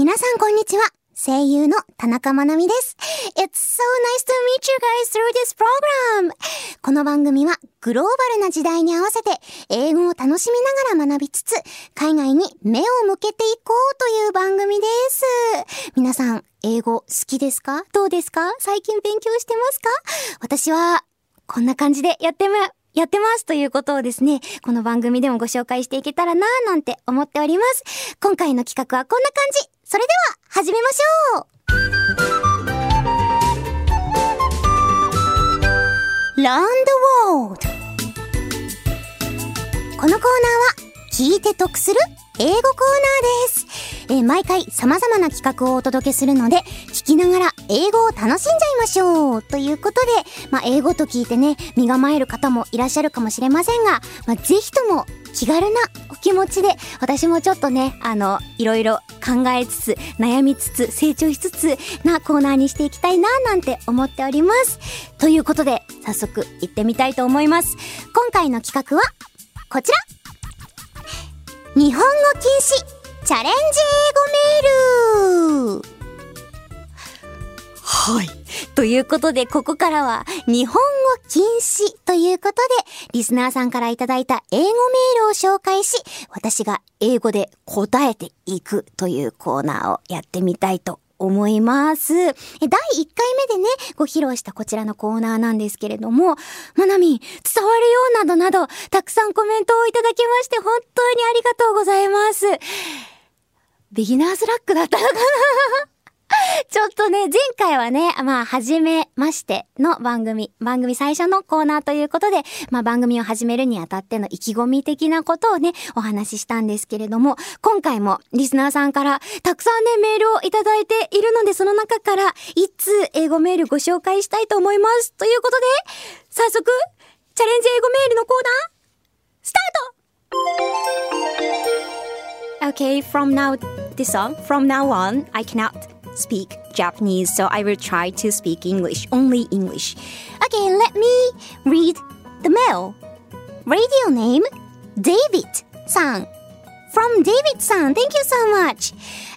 皆さんこんにちは。声優の田中まなみです。It's so nice to meet you guys through this program! この番組はグローバルな時代に合わせて英語を楽しみながら学びつつ、海外に目を向けていこうという番組です。皆さん、英語好きですか？どうですか？最近勉強してますか？私は、こんな感じでやってま、やってますということをですね、この番組でもご紹介していけたらなぁなんて思っております。今回の企画はこんな感じ。それでは、始めましょう !Round the World このコーナーは、聞いて得する英語コーナーです。えー、毎回様々な企画をお届けするので、きながら英語を楽しんじゃいましょうということで、まあ、英語と聞いてね、身構える方もいらっしゃるかもしれませんが、まあ、ぜひとも気軽なお気持ちで、私もちょっとね、あの、いろいろ考えつつ、悩みつつ、成長しつつなコーナーにしていきたいな、なんて思っております。ということで、早速行ってみたいと思います。今回の企画は、こちら日本語禁止チャレンジ英語メールはい。ということで、ここからは、日本語禁止ということで、リスナーさんからいただいた英語メールを紹介し、私が英語で答えていくというコーナーをやってみたいと思います。第1回目でね、ご披露したこちらのコーナーなんですけれども、まなみん、伝わるようなどなど、たくさんコメントをいただきまして、本当にありがとうございます。ビギナーズラックだったのかな？ちょっとね、前回はね、まあ、初めましての番組、番組最初のコーナーということで、まあ、番組を始めるにあたっての意気込み的なことをね、お話ししたんですけれども、今回もリスナーさんからたくさんね、メールをいただいているので、その中から一通英語メールご紹介したいと思います？ということで、早速、チャレンジ英語メールのコーナー、スタート Okay, from now, this on, from now on, I cannot speak Japanese, so I will try to speak English, only English. Okay, let me read the mail. Radio name David san. From David san, thank you so much.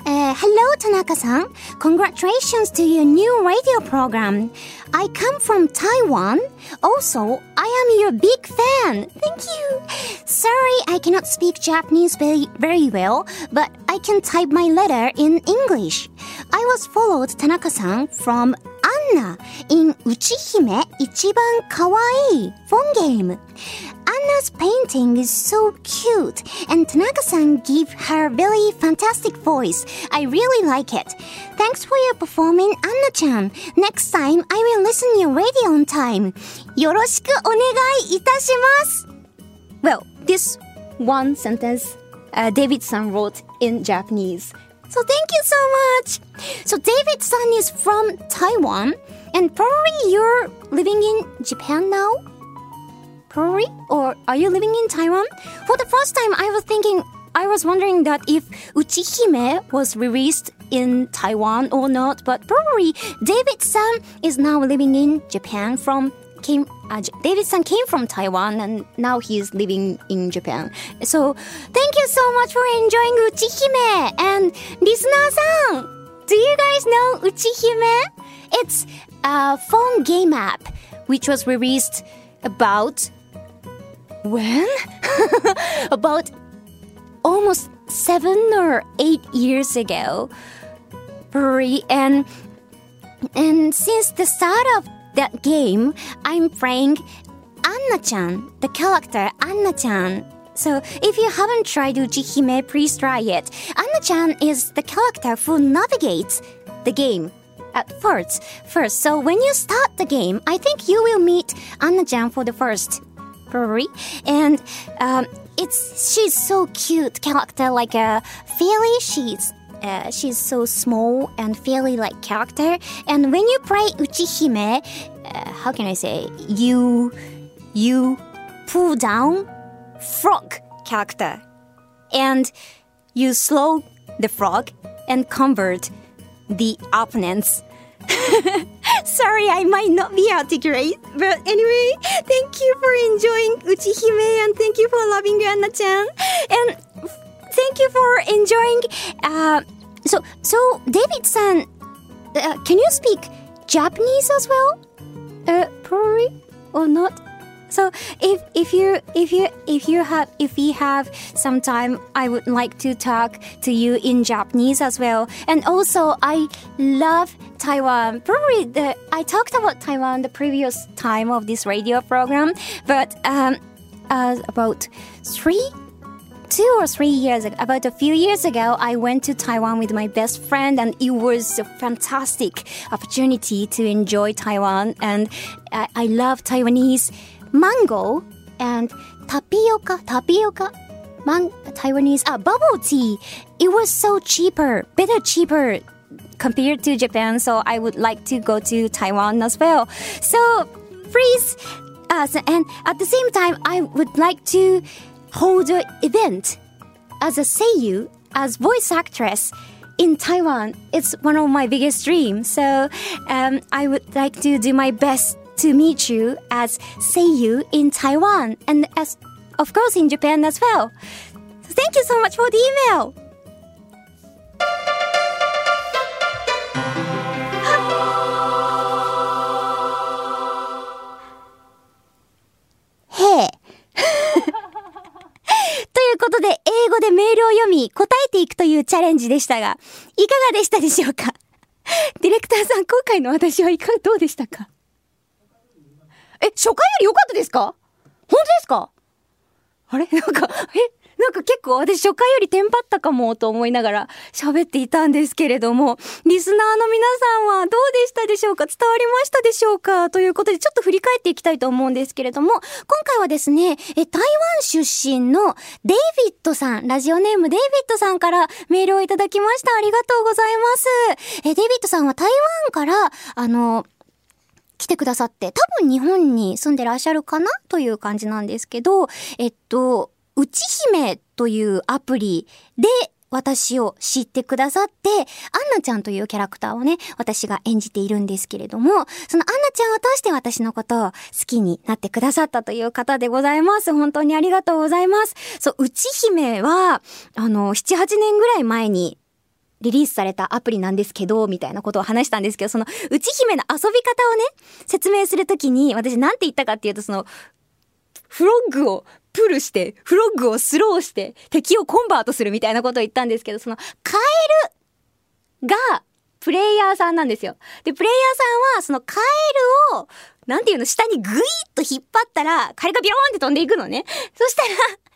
Uh, hello, Tanaka san. Congratulations to your new radio program. I come from Taiwan. Also, I am your big fan. Thank you. Sorry, I cannot speak Japanese very, very well, but I can type my letter in English. I was followed Tanaka-san from Anna in Uchihime Ichiban Kawaii phone game. This painting is so cute, and Tanaka-san gave her really fantastic voice. I really like it. Thanks for your performing, Anna-chan. Next time, I will listen your radio on time. Yoroshiku onegai itashimasu. Well, this one sentence uh, David-san wrote in Japanese. So thank you so much. So David-san is from Taiwan, and probably you're living in Japan now. Probably? Or are you living in Taiwan? For the first time I was thinking I was wondering that if Uchihime was released in Taiwan or not, but probably David is now living in Japan from came uh, David-san came from Taiwan and now he's living in Japan. So thank you so much for enjoying Uchihime and listener-san. Do you guys know Uchihime? It's a phone game app which was released about when? about almost seven or eight years ago. And and since the start of that game, I'm playing Anna-chan, the character Anna-chan. So if you haven't tried Uchihime, please try it. Anna-chan is the character who navigates the game at first. First, so when you start the game, I think you will meet Anna-chan for the first, probably. And um, it's she's so cute character, like a fairy. She's uh, she's so small and fairy like character. And when you play Uchihime, uh, how can I say? You you pull down frog character, and you slow the frog and convert the opponents. Sorry, I might not be articulate, but anyway, thank you for enjoying Uchihime and thank you for loving Anna-chan. And thank you for enjoying uh, so so David san, uh, can you speak Japanese as well? Uh, probably or not. So if if you if you if you have if we have some time, I would like to talk to you in Japanese as well. And also, I love Taiwan. Probably the I talked about Taiwan the previous time of this radio program, but um, uh, about three two or three years ago, about a few years ago, I went to Taiwan with my best friend, and it was a fantastic opportunity to enjoy Taiwan. And I, I love Taiwanese mango and tapioca, tapioca, man, Taiwanese, ah, bubble tea. It was so cheaper, better cheaper compared to Japan. So I would like to go to Taiwan as well. So please, uh, and at the same time, I would like to hold an event as a seiyu, as voice actress in Taiwan. It's one of my biggest dreams. So um, I would like to do my best to meet you as seiyu in Taiwan and as of course in Japan as well. So thank you so much for the email. ということで、英語でメールを読み、答えていくというチャレンジでしたが、いかがでしたでしょうかディレクターさん、今回の私はいかが、どうでしたかえ、初回より良かったですか？本当ですか？あれ？なんか、え？なんか結構私初回よりテンパったかもと思いながら喋っていたんですけれども、リスナーの皆さんはどうでしたでしょうか？伝わりましたでしょうか？ということでちょっと振り返っていきたいと思うんですけれども、今回はですね、え、台湾出身のデイビッドさん、ラジオネームデイビッドさんからメールをいただきました。ありがとうございます。え、デイビッドさんは台湾から、あの、来てくださって、多分日本に住んでらっしゃるかなという感じなんですけど、えっと、うち姫というアプリで私を知ってくださって、アンナちゃんというキャラクターをね、私が演じているんですけれども、そのアンナちゃんを通して私のことを好きになってくださったという方でございます。本当にありがとうございます。そう、うち姫は、あの、7、8年ぐらい前にリリースされたアプリなんですけど、みたいなことを話したんですけど、その、うち姫の遊び方をね、説明するときに、私なんて言ったかっていうと、その、フロッグをプルして、フロッグをスローして、敵をコンバートするみたいなことを言ったんですけど、その、カエルが、プレイヤーさんなんですよ。で、プレイヤーさんは、そのカエルを、なんていうの、下にグイッと引っ張ったら、カエルがビョーンって飛んでいくのね。そしたら、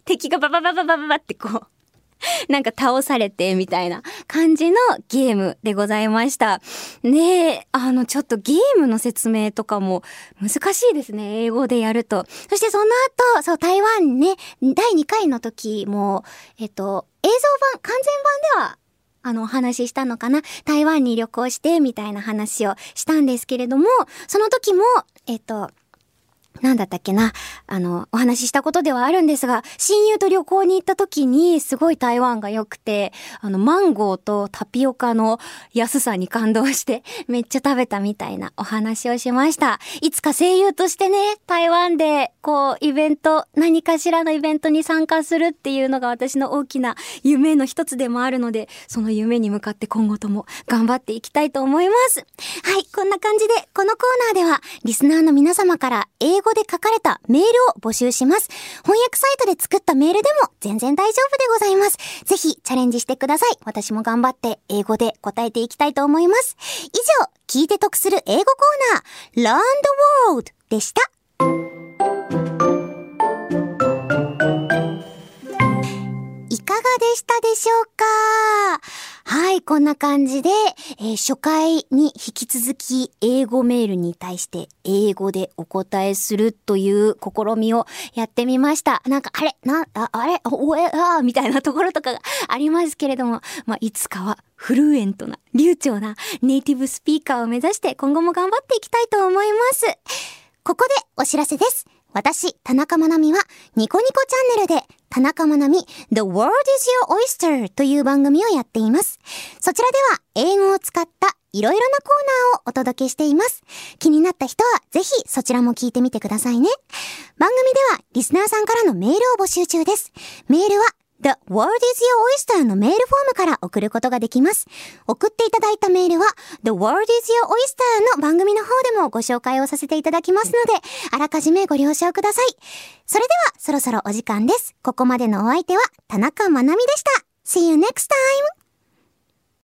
敵がバババババババってこう、なんか倒されてみたいな感じのゲームでございました。ねえ、あの、ちょっとゲームの説明とかも難しいですね。英語でやると。そしてその後、そう、台湾ね、第2回の時も、えっと、映像版、完全版ではあの、お話ししたのかな台湾に旅行して、みたいな話をしたんですけれども、その時も、えっと、なんだったっけな、あの、お話ししたことではあるんですが、親友と旅行に行った時に、すごい台湾が良くて、あの、マンゴーとタピオカの安さに感動して、めっちゃ食べたみたいなお話をしました。いつか声優としてね、台湾で、こう、イベント、何かしらのイベントに参加するっていうのが私の大きな夢の一つでもあるので、その夢に向かって今後とも頑張っていきたいと思います。はい、こんな感じで、このコーナーでは、リスナーの皆様から英語語で書かれたメールを募集します。翻訳サイトで作ったメールでも全然大丈夫でございます。ぜひチャレンジしてください。私も頑張って英語で答えていきたいと思います。以上、聞いて得する英語コーナー、Learn the World でした。いかがでしたでしょうか？はい、こんな感じで、えー、初回に引き続き英語メールに対して英語でお答えするという試みをやってみました。なんか、あれ？な、ああれ？おえ、あみたいなところとかがありますけれども、まあ、いつかはフルエントな、流暢なネイティブスピーカーを目指して今後も頑張っていきたいと思います。ここでお知らせです。私、田中まなみは、ニコニコチャンネルで、田中まなみ The World is Your Oyster という番組をやっています。そちらでは、英語を使ったいろいろなコーナーをお届けしています。気になった人は、ぜひそちらも聞いてみてくださいね。番組では、リスナーさんからのメールを募集中です。メールは、The World is Your Oyster のメールフォームから送ることができます。送っていただいたメールは The World is Your Oyster の番組の方でもご紹介をさせていただきますので、あらかじめご了承ください。それでは、そろそろお時間です。ここまでのお相手は田中まなみでした。See you next time!